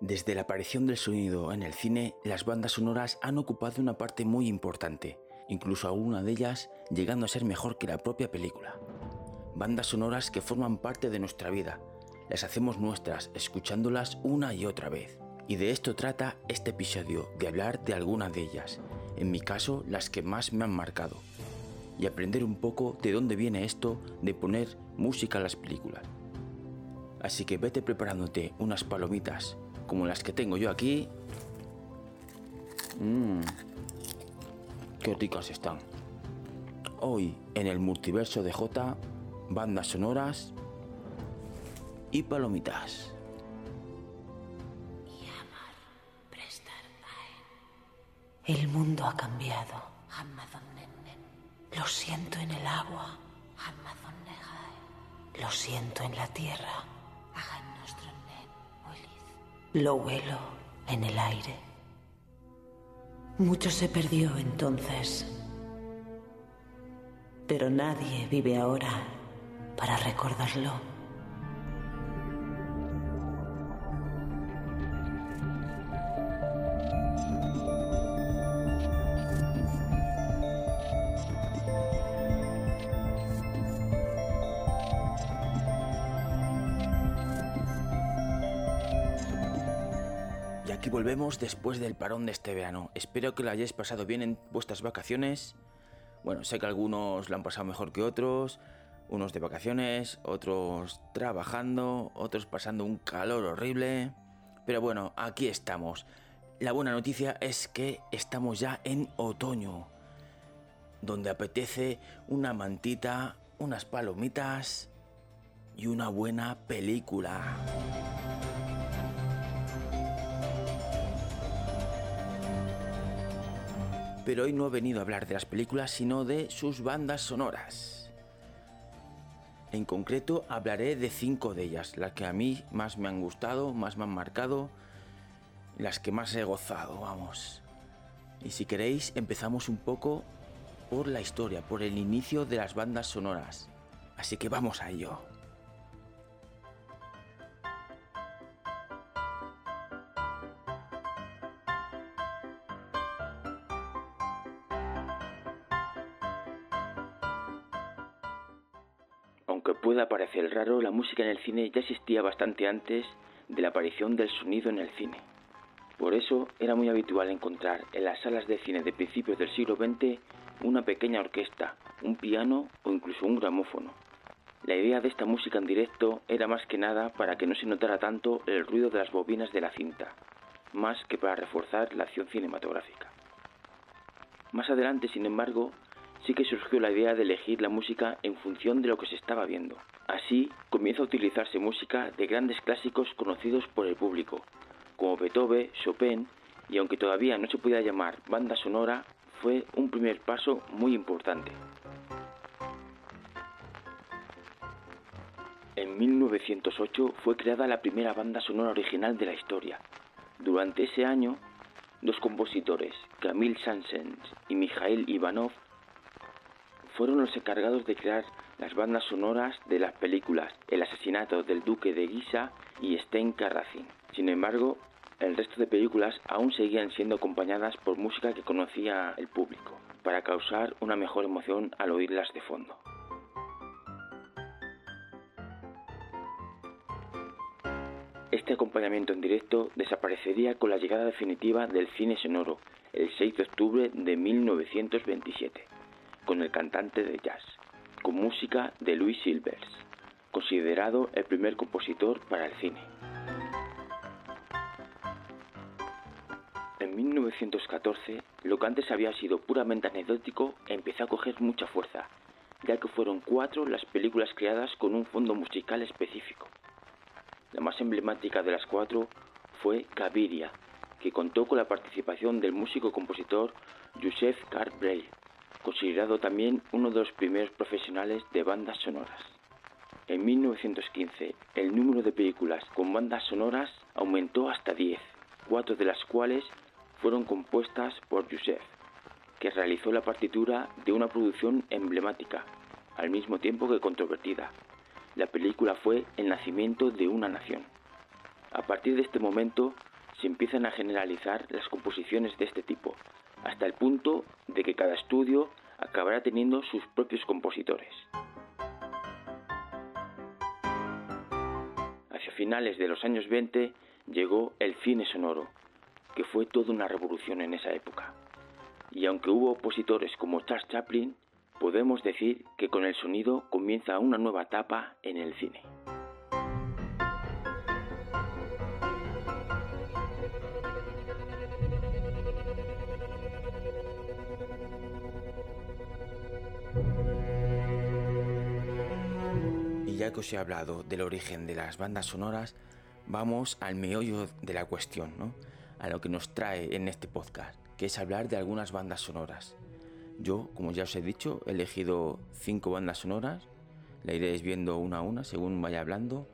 Desde la aparición del sonido en el cine, las bandas sonoras han ocupado una parte muy importante, incluso alguna de ellas llegando a ser mejor que la propia película. Bandas sonoras que forman parte de nuestra vida, las hacemos nuestras escuchándolas una y otra vez. Y de esto trata este episodio, de hablar de algunas de ellas, en mi caso las que más me han marcado, y aprender un poco de dónde viene esto de poner música a las películas. Así que vete preparándote unas palomitas como las que tengo yo aquí. Mmm, qué ricas están. Hoy en el multiverso de J, bandas sonoras y palomitas. El mundo ha cambiado. Lo siento en el agua. Lo siento en la tierra. Lo huelo en el aire. Mucho se perdió entonces, pero nadie vive ahora para recordarlo. Después del parón de este verano. Espero que lo hayáis pasado bien en vuestras vacaciones. Bueno, sé que algunos lo han pasado mejor que otros, unos de vacaciones, otros trabajando, otros pasando un calor horrible. Pero bueno, aquí estamos. La buena noticia es que estamos ya en otoño, donde apetece una mantita, unas palomitas y una buena película. Pero hoy no he venido a hablar de las películas, sino de sus bandas sonoras. En concreto hablaré de cinco de ellas, las que a mí más me han gustado, más me han marcado, las que más he gozado, vamos. Y si queréis, empezamos un poco por la historia, por el inicio de las bandas sonoras. Así que vamos a ello. Pueda parecer raro, la música en el cine ya existía bastante antes de la aparición del sonido en el cine. Por eso era muy habitual encontrar en las salas de cine de principios del siglo XX una pequeña orquesta, un piano o incluso un gramófono. La idea de esta música en directo era más que nada para que no se notara tanto el ruido de las bobinas de la cinta, más que para reforzar la acción cinematográfica. Más adelante, sin embargo, sí que surgió la idea de elegir la música en función de lo que se estaba viendo. Así comienza a utilizarse música de grandes clásicos conocidos por el público, como Beethoven, Chopin, y aunque todavía no se podía llamar banda sonora, fue un primer paso muy importante. En 1908 fue creada la primera banda sonora original de la historia. Durante ese año, dos compositores, Camille Saint-Saëns y Mikhail Ivanov, fueron los encargados de crear las bandas sonoras de las películas El asesinato del duque de Guisa y Stenka Racing. Sin embargo, el resto de películas aún seguían siendo acompañadas por música que conocía el público, para causar una mejor emoción al oírlas de fondo. Este acompañamiento en directo desaparecería con la llegada definitiva del cine sonoro el 6 de octubre de 1927 con el cantante de jazz, con música de Louis Silvers, considerado el primer compositor para el cine. En 1914, lo que antes había sido puramente anecdótico empezó a coger mucha fuerza, ya que fueron cuatro las películas creadas con un fondo musical específico. La más emblemática de las cuatro fue Caviria, que contó con la participación del músico-compositor Joseph Carbrel, considerado también uno de los primeros profesionales de bandas sonoras. En 1915, el número de películas con bandas sonoras aumentó hasta 10, cuatro de las cuales fueron compuestas por Joseph, que realizó la partitura de una producción emblemática, al mismo tiempo que controvertida. La película fue El nacimiento de una nación. A partir de este momento se empiezan a generalizar las composiciones de este tipo, hasta el punto de que cada estudio acabará teniendo sus propios compositores. Hacia finales de los años 20 llegó el cine sonoro, que fue toda una revolución en esa época. Y aunque hubo opositores como Charles Chaplin, podemos decir que con el sonido comienza una nueva etapa en el cine. Que os he hablado del origen de las bandas sonoras, vamos al meollo de la cuestión, ¿no? a lo que nos trae en este podcast, que es hablar de algunas bandas sonoras. Yo, como ya os he dicho, he elegido cinco bandas sonoras, la iréis viendo una a una según vaya hablando.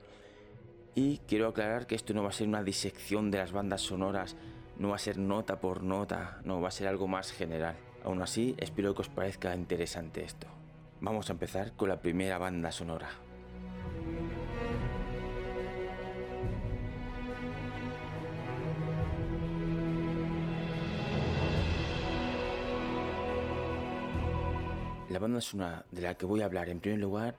Y quiero aclarar que esto no va a ser una disección de las bandas sonoras, no va a ser nota por nota, no, va a ser algo más general. Aún así, espero que os parezca interesante esto. Vamos a empezar con la primera banda sonora. La banda sonora de la que voy a hablar en primer lugar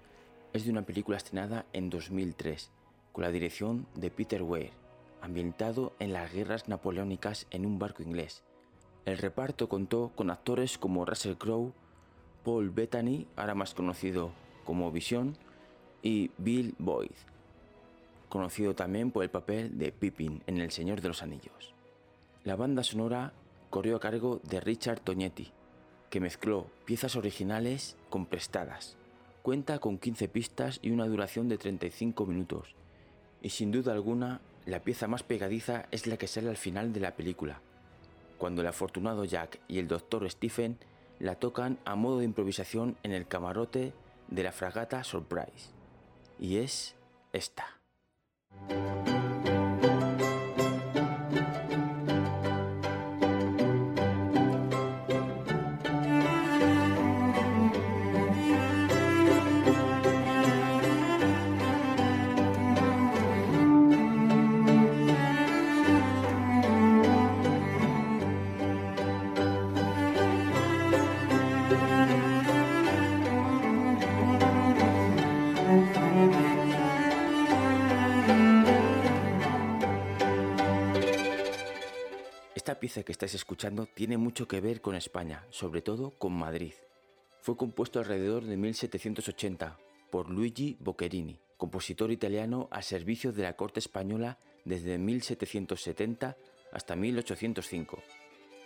es de una película estrenada en 2003, con la dirección de Peter Weir, ambientado en las guerras napoleónicas en un barco inglés. El reparto contó con actores como Russell Crowe, Paul Bettany, ahora más conocido como Vision, y Bill Boyd, conocido también por el papel de Pippin en El Señor de los Anillos. La banda sonora corrió a cargo de Richard Toñetti, que mezcló piezas originales con prestadas. Cuenta con 15 pistas y una duración de 35 minutos. Y sin duda alguna, la pieza más pegadiza es la que sale al final de la película, cuando el afortunado Jack y el doctor Stephen la tocan a modo de improvisación en el camarote de la fragata Surprise. Y es esta. Que estáis escuchando tiene mucho que ver con España, sobre todo con Madrid. Fue compuesto alrededor de 1780 por Luigi Boccherini, compositor italiano al servicio de la corte española desde 1770 hasta 1805.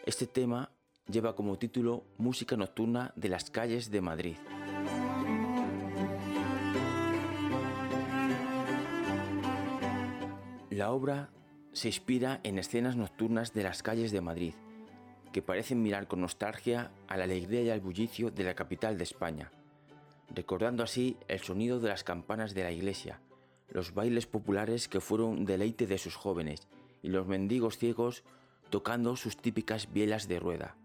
Este tema lleva como título Música Nocturna de las calles de Madrid. La obra se inspira en escenas nocturnas de las calles de Madrid, que parecen mirar con nostalgia a la alegría y al bullicio de la capital de España, recordando así el sonido de las campanas de la iglesia, los bailes populares que fueron deleite de sus jóvenes y los mendigos ciegos tocando sus típicas bielas de rueda,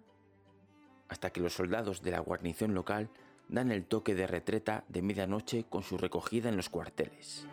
hasta que los soldados de la guarnición local dan el toque de retreta de medianoche con su recogida en los cuarteles.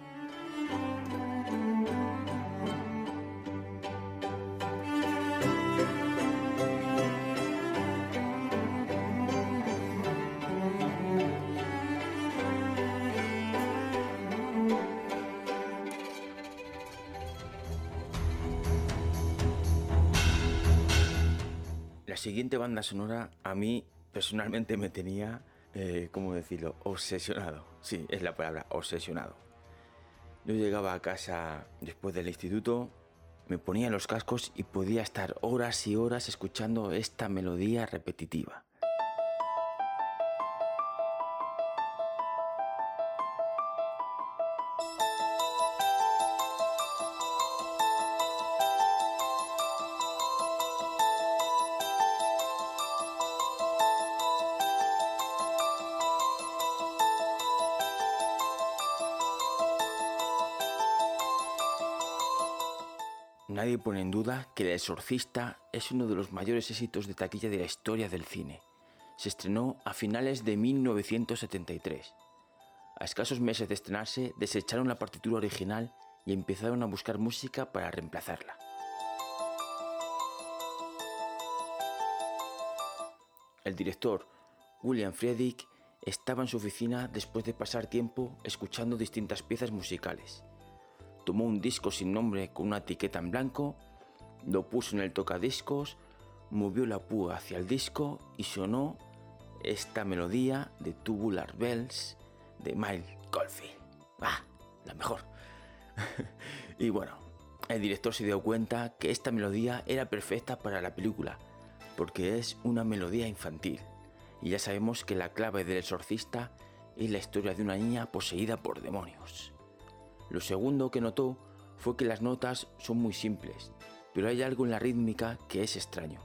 Siguiente banda sonora a mí personalmente me tenía, eh, ¿cómo decirlo?, obsesionado. Sí, es la palabra, obsesionado. Yo llegaba a casa después del instituto, me ponía los cascos y podía estar horas y horas escuchando esta melodía repetitiva. Pone en duda que El Exorcista es uno de los mayores éxitos de taquilla de la historia del cine. Se estrenó a finales de 1973. A escasos meses de estrenarse, desecharon la partitura original y empezaron a buscar música para reemplazarla. El director William Friedrich estaba en su oficina después de pasar tiempo escuchando distintas piezas musicales. Tomó un disco sin nombre con una etiqueta en blanco, lo puso en el tocadiscos, movió la púa hacia el disco y sonó esta melodía de Tubular Bells de Miles Goldfield. ¡Ah! La mejor. y bueno, el director se dio cuenta que esta melodía era perfecta para la película, porque es una melodía infantil y ya sabemos que la clave del exorcista es la historia de una niña poseída por demonios. Lo segundo que notó fue que las notas son muy simples, pero hay algo en la rítmica que es extraño.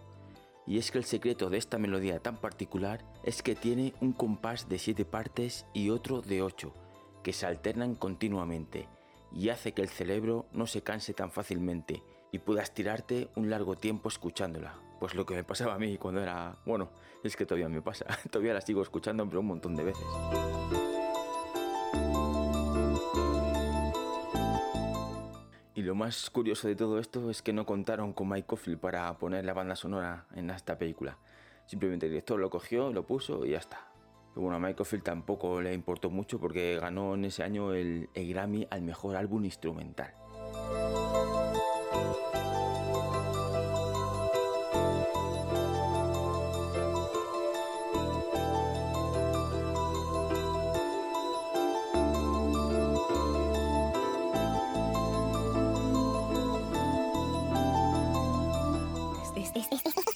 Y es que el secreto de esta melodía tan particular es que tiene un compás de 7 partes y otro de 8, que se alternan continuamente, y hace que el cerebro no se canse tan fácilmente y puedas tirarte un largo tiempo escuchándola, pues lo que me pasaba a mí cuando era... Bueno, es que todavía me pasa. todavía la sigo escuchando, pero un montón de veces. Lo más curioso de todo esto es que no contaron con Mike Cofield para poner la banda sonora en esta película. Simplemente el director lo cogió, lo puso y ya está. Pero bueno, a Mike Cofield tampoco le importó mucho porque ganó en ese año el Grammy al mejor álbum instrumental.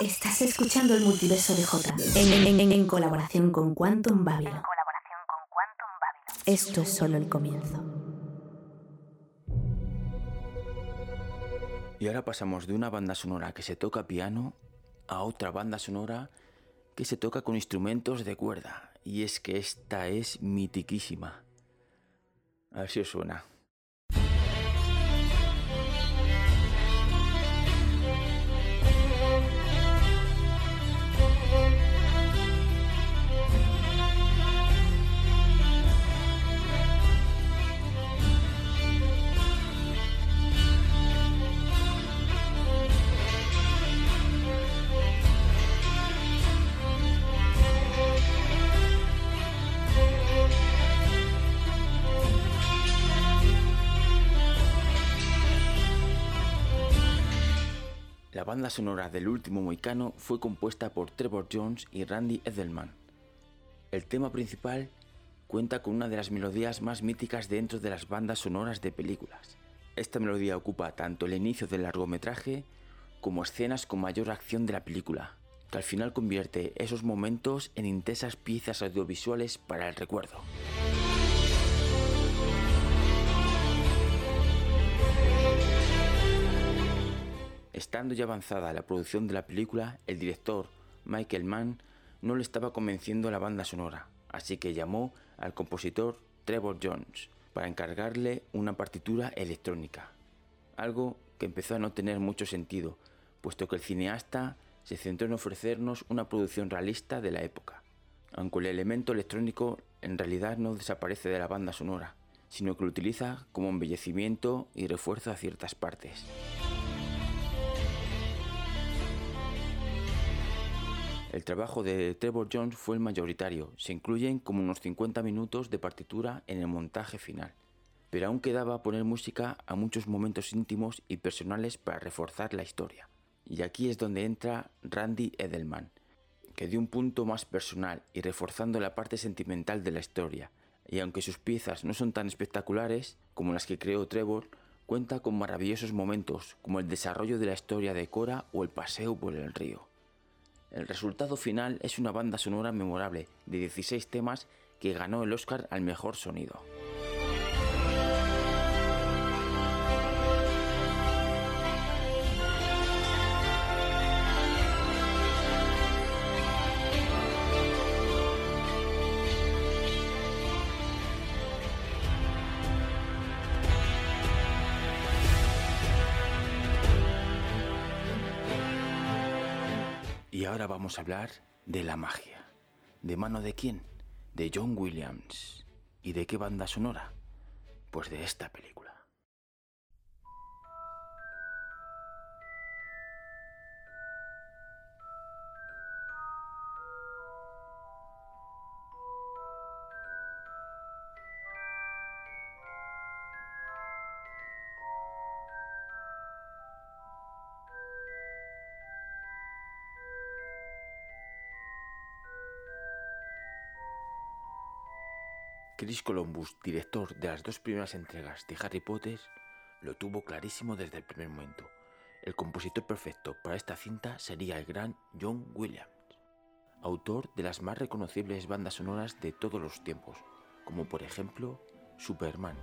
Estás escuchando el multiverso de J en, colaboración con Quantum Babylon. Esto es solo el comienzo. Y ahora pasamos de una banda sonora que se toca piano a otra banda sonora que se toca con instrumentos de cuerda. Y es que esta es mitiquísima. A ver si os suena. La banda sonora del último Moicano fue compuesta por Trevor Jones y Randy Edelman. El tema principal cuenta con una de las melodías más míticas dentro de las bandas sonoras de películas. Esta melodía ocupa tanto el inicio del largometraje como escenas con mayor acción de la película, que al final convierte esos momentos en intensas piezas audiovisuales para el recuerdo. Estando ya avanzada la producción de la película, el director Michael Mann no le estaba convenciendo la banda sonora, así que llamó al compositor Trevor Jones para encargarle una partitura electrónica, algo que empezó a no tener mucho sentido, puesto que el cineasta se centró en ofrecernos una producción realista de la época, aunque el elemento electrónico en realidad no desaparece de la banda sonora, sino que lo utiliza como embellecimiento y refuerzo a ciertas partes. El trabajo de Trevor Jones fue el mayoritario, se incluyen como unos 50 minutos de partitura en el montaje final, pero aún quedaba poner música a muchos momentos íntimos y personales para reforzar la historia. Y aquí es donde entra Randy Edelman, que dio un punto más personal y reforzando la parte sentimental de la historia, y aunque sus piezas no son tan espectaculares como las que creó Trevor, cuenta con maravillosos momentos como el desarrollo de la historia de Cora o el paseo por el río. El resultado final es una banda sonora memorable de 16 temas que ganó el Oscar al mejor sonido. Y ahora vamos a hablar de la magia. ¿De mano de quién? De John Williams. ¿Y de qué banda sonora? Pues de esta película. Chris Columbus, director de las dos primeras entregas de Harry Potter, lo tuvo clarísimo desde el primer momento. El compositor perfecto para esta cinta sería el gran John Williams, autor de las más reconocibles bandas sonoras de todos los tiempos, como por ejemplo Superman.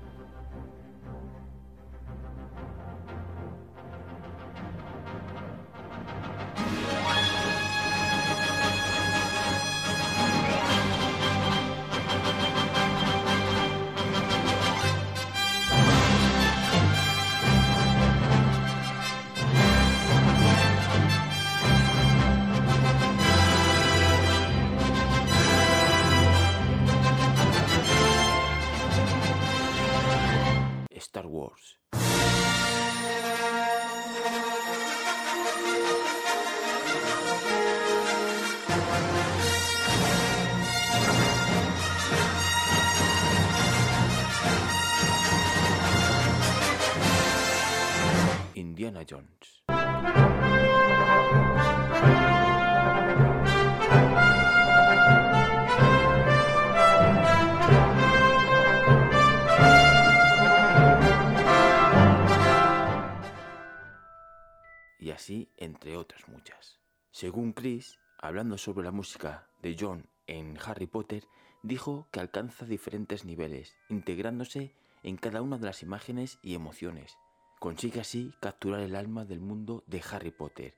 Así entre otras muchas. Según Chris, hablando sobre la música de John en Harry Potter, dijo que alcanza diferentes niveles, integrándose en cada una de las imágenes y emociones, Consigue así capturar el alma del mundo de Harry Potter,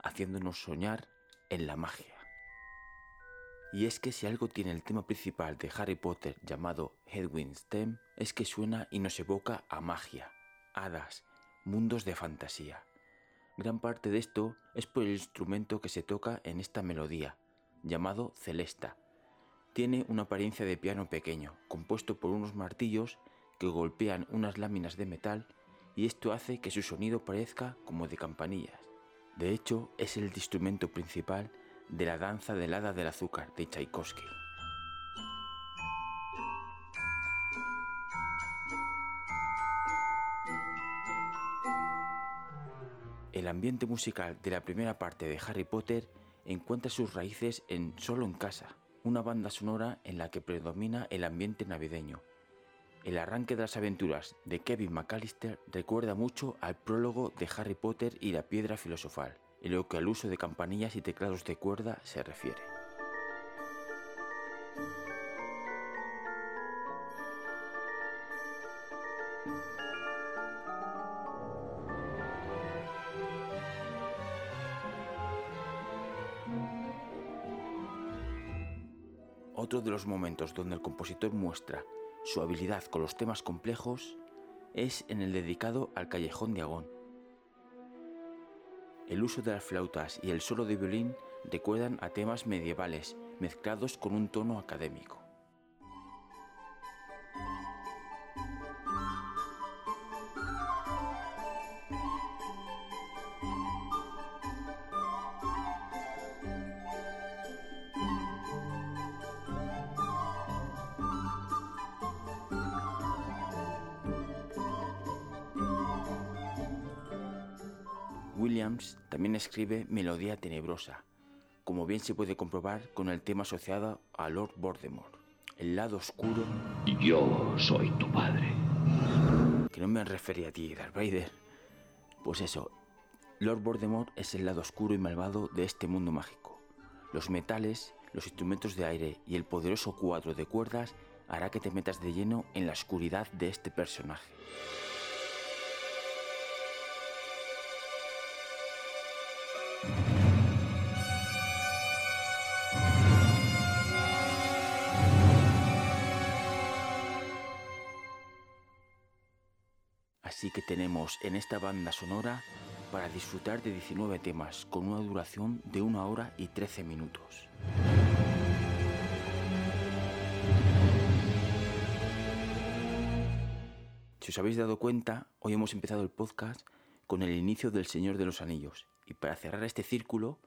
haciéndonos soñar en la magia. Y es que si algo tiene el tema principal de Harry Potter llamado Hedwig's Theme, es que suena y nos evoca a magia, hadas, mundos de fantasía. Gran parte de esto es por el instrumento que se toca en esta melodía, llamado celesta. Tiene una apariencia de piano pequeño, compuesto por unos martillos que golpean unas láminas de metal y esto hace que su sonido parezca como de campanillas. De hecho, es el instrumento principal de la danza del hada del azúcar de Tchaikovsky. El ambiente musical de la primera parte de Harry Potter encuentra sus raíces en Solo en Casa, una banda sonora en la que predomina el ambiente navideño, el arranque de las aventuras de Kevin McAllister recuerda mucho al prólogo de Harry Potter y la piedra filosofal, en lo que al uso de campanillas y teclados de cuerda se refiere. Los momentos donde el compositor muestra su habilidad con los temas complejos es en el dedicado al callejón de Agón. El uso de las flautas y el solo de violín recuerdan a temas medievales mezclados con un tono académico. Williams también escribe Melodía Tenebrosa, como bien se puede comprobar con el tema asociado a Lord Voldemort, el lado oscuro. Yo soy tu padre. Que no me refería a ti, Darth Vader. Pues eso, Lord Voldemort es el lado oscuro y malvado de este mundo mágico. Los metales, los instrumentos de aire y el poderoso cuadro de cuerdas hará que te metas de lleno en la oscuridad de este personaje. Así que tenemos en esta banda sonora para disfrutar de 19 temas con una duración de 1 hora y 13 minutos. Si os habéis dado cuenta, hoy hemos empezado el podcast con el inicio del Señor de los Anillos. Y para cerrar este círculo,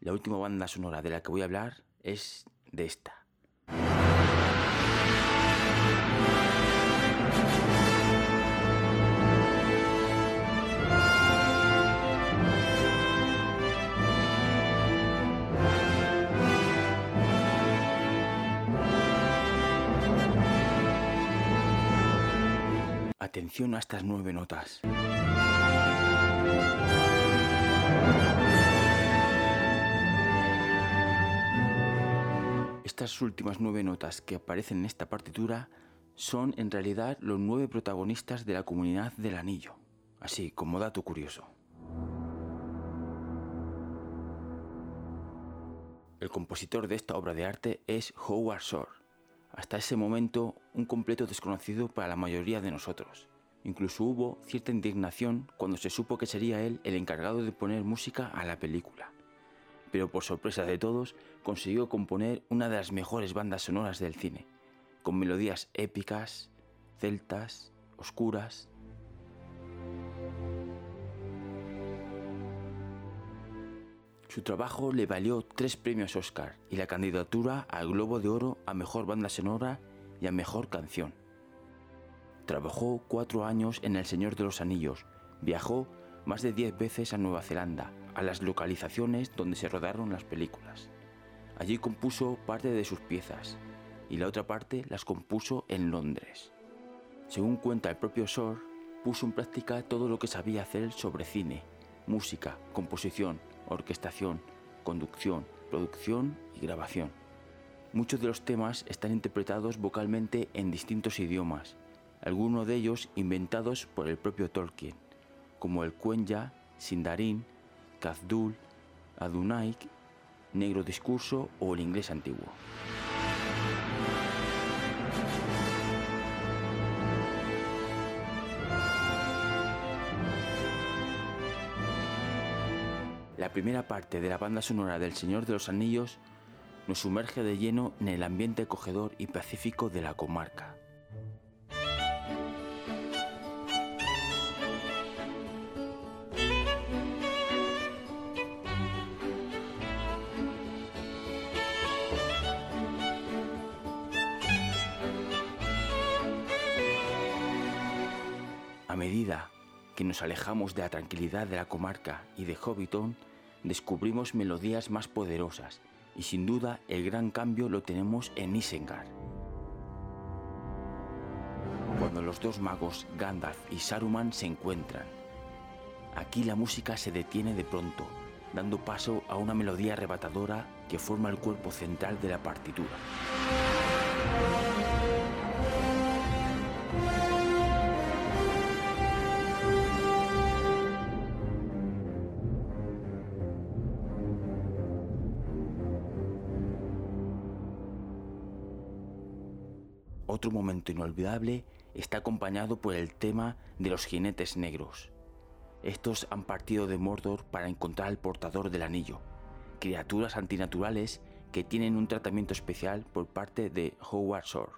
la última banda sonora de la que voy a hablar es de esta. Atención a estas nueve notas. Estas últimas nueve notas que aparecen en esta partitura son en realidad los nueve protagonistas de la comunidad del anillo, así como dato curioso. El compositor de esta obra de arte es Howard Shore, hasta ese momento un completo desconocido para la mayoría de nosotros. Incluso hubo cierta indignación cuando se supo que sería él el encargado de poner música a la película. Pero por sorpresa de todos, consiguió componer una de las mejores bandas sonoras del cine, con melodías épicas, celtas, oscuras. Su trabajo le valió tres premios Oscar y la candidatura al Globo de Oro a Mejor Banda Sonora y a Mejor Canción. Trabajó cuatro años en El Señor de los Anillos, viajó más de diez veces a Nueva Zelanda, a las localizaciones donde se rodaron las películas. Allí compuso parte de sus piezas, y la otra parte las compuso en Londres. Según cuenta el propio Shore, puso en práctica todo lo que sabía hacer sobre cine, música, composición, orquestación, conducción, producción y grabación. Muchos de los temas están interpretados vocalmente en distintos idiomas, algunos de ellos inventados por el propio Tolkien, como el Quenya, Sindarin, Kazdul, Adunaik, Negro Discurso o el inglés antiguo. La primera parte de la banda sonora del Señor de los Anillos nos sumerge de lleno en el ambiente acogedor y pacífico de la comarca. A medida que nos alejamos de la tranquilidad de la comarca y de Hobbiton, descubrimos melodías más poderosas y sin duda el gran cambio lo tenemos en Isengard. Cuando los dos magos Gandalf y Saruman se encuentran, aquí la música se detiene de pronto, dando paso a una melodía arrebatadora que forma el cuerpo central de la partitura. Otro momento inolvidable está acompañado por el tema de los jinetes negros. Estos han partido de Mordor para encontrar al portador del anillo, criaturas antinaturales que tienen un tratamiento especial por parte de Howard Shore.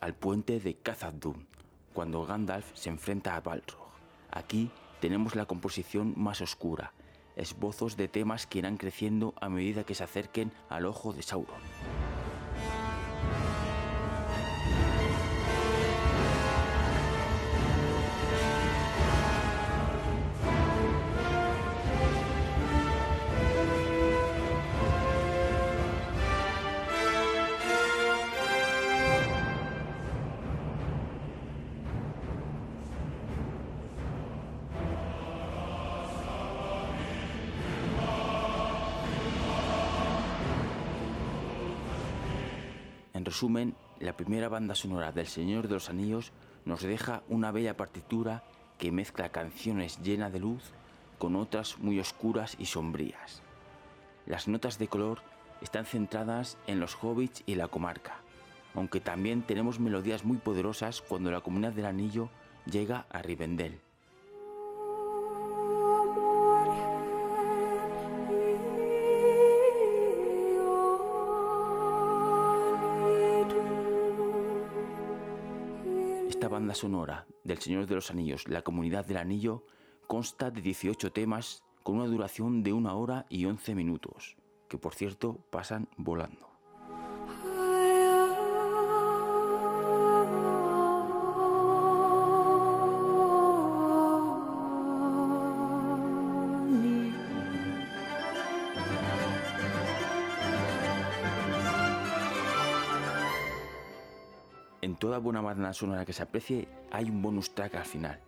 Al puente de Khazad-dûm, cuando Gandalf se enfrenta a Balrog. Aquí tenemos la composición más oscura, esbozos de temas que irán creciendo a medida que se acerquen al ojo de Sauron. Resumen, la primera banda sonora del Señor de los Anillos nos deja una bella partitura que mezcla canciones llenas de luz con otras muy oscuras y sombrías. Las notas de color están centradas en los hobbits y la comarca, aunque también tenemos melodías muy poderosas cuando la comunidad del anillo llega a Rivendell. Sonora del Señor de los Anillos, La Comunidad del Anillo, consta de 18 temas con una duración de una hora y 11 minutos, que por cierto pasan volando. Buena banda sonora que se aprecie hay un bonus track al final,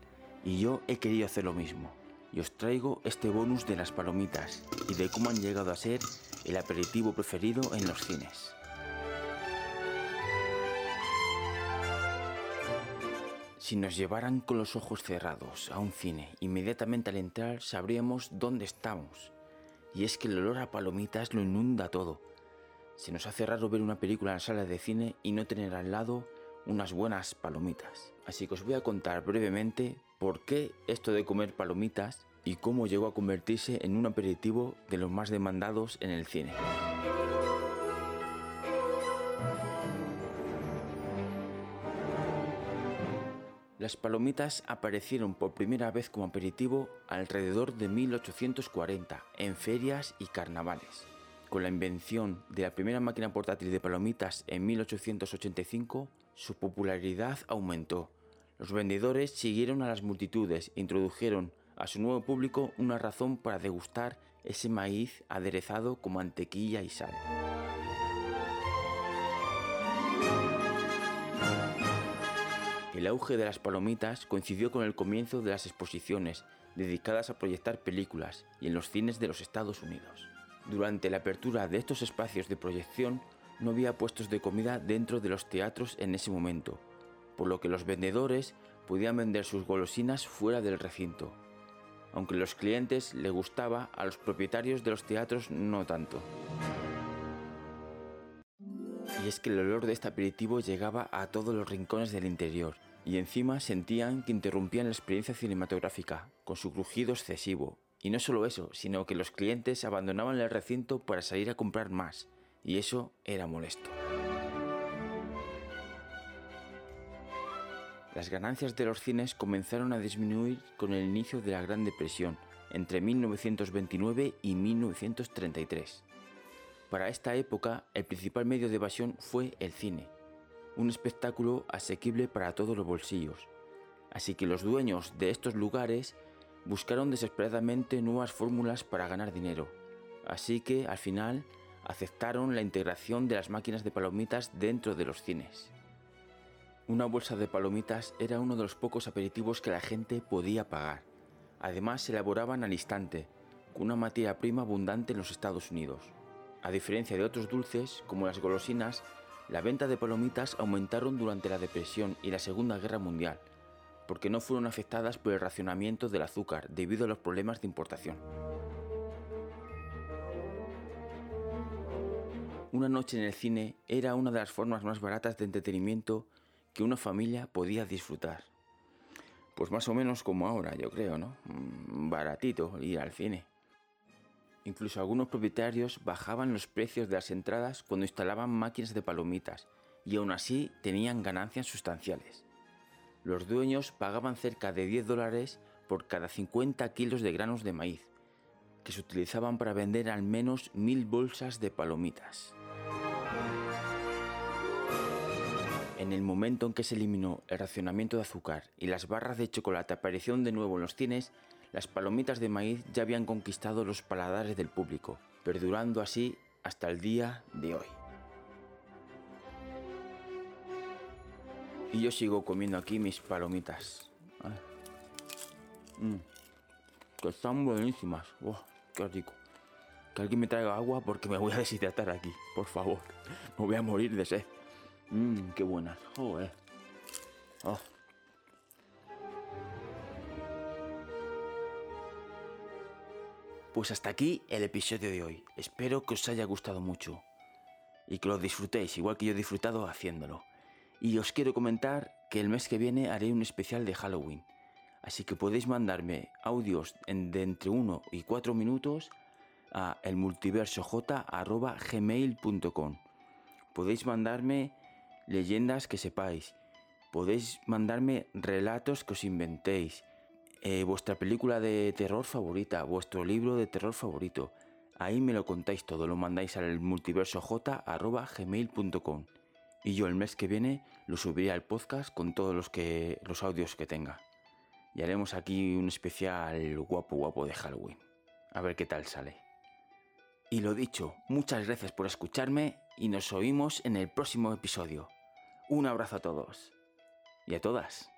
y yo he querido hacer lo mismo. Y os traigo este bonus de las palomitas y de cómo han llegado a ser el aperitivo preferido en los cines. Si nos llevaran con los ojos cerrados a un cine, inmediatamente al entrar sabríamos dónde estamos. Y es que el olor a palomitas lo inunda todo. Se nos hace raro ver una película en la sala de cine y no tener al lado unas buenas palomitas. Así que os voy a contar brevemente por qué esto de comer palomitas y cómo llegó a convertirse en un aperitivo de los más demandados en el cine. Las palomitas aparecieron por primera vez como aperitivo alrededor de 1840 en ferias y carnavales. Con la invención de la primera máquina portátil de palomitas en 1885, su popularidad aumentó. Los vendedores siguieron a las multitudes e introdujeron a su nuevo público una razón para degustar ese maíz aderezado con mantequilla y sal. El auge de las palomitas coincidió con el comienzo de las exposiciones dedicadas a proyectar películas y en los cines de los Estados Unidos. Durante la apertura de estos espacios de proyección no había puestos de comida dentro de los teatros en ese momento, por lo que los vendedores podían vender sus golosinas fuera del recinto, aunque los clientes le gustaba, a los propietarios de los teatros no tanto. Y es que el olor de este aperitivo llegaba a todos los rincones del interior, y encima sentían que interrumpían la experiencia cinematográfica, con su crujido excesivo. Y no solo eso, sino que los clientes abandonaban el recinto para salir a comprar más, y eso era molesto. Las ganancias de los cines comenzaron a disminuir con el inicio de la Gran Depresión, entre 1929 y 1933. Para esta época, el principal medio de evasión fue el cine, un espectáculo asequible para todos los bolsillos. Así que los dueños de estos lugares buscaron desesperadamente nuevas fórmulas para ganar dinero. Así que, al final, aceptaron la integración de las máquinas de palomitas dentro de los cines. Una bolsa de palomitas era uno de los pocos aperitivos que la gente podía pagar. Además, se elaboraban al instante, con una materia prima abundante en los Estados Unidos. A diferencia de otros dulces, como las golosinas, la venta de palomitas aumentaron durante la Depresión y la Segunda Guerra Mundial, porque no fueron afectadas por el racionamiento del azúcar debido a los problemas de importación. Una noche en el cine era una de las formas más baratas de entretenimiento que una familia podía disfrutar. Pues más o menos como ahora, yo creo, ¿no? Mm, baratito ir al cine. Incluso algunos propietarios bajaban los precios de las entradas cuando instalaban máquinas de palomitas y aún así tenían ganancias sustanciales. Los dueños pagaban cerca de 10 dólares por cada 50 kilos de granos de maíz, que se utilizaban para vender al menos mil bolsas de palomitas. En el momento en que se eliminó el racionamiento de azúcar y las barras de chocolate aparecieron de nuevo en los cines, las palomitas de maíz ya habían conquistado los paladares del público, perdurando así hasta el día de hoy. Y yo sigo comiendo aquí mis palomitas. Mm. Que están buenísimas. ¡Qué rico! Que alguien me traiga agua porque me voy a deshidratar aquí, por favor. Me voy a morir de sed. Mmm, qué buenas. Oh. Pues hasta aquí el episodio de hoy. Espero que os haya gustado mucho y que lo disfrutéis igual que yo he disfrutado haciéndolo. Y os quiero comentar que el mes que viene haré un especial de Halloween. Así que podéis mandarme audios de entre 1 y 4 minutos a elmultiversoj.gmail.com Podéis mandarme leyendas que sepáis, podéis mandarme relatos que os inventéis, eh, vuestra película de terror favorita, vuestro libro de terror favorito. Ahí me lo contáis todo, lo mandáis al multiversoj.gmail.com y yo el mes que viene lo subiré al podcast con todos los, que, los audios que tenga. Y haremos aquí un especial guapo guapo de Halloween. A ver qué tal sale. Y lo dicho, muchas gracias por escucharme y nos oímos en el próximo episodio. Un abrazo a todos y a todas.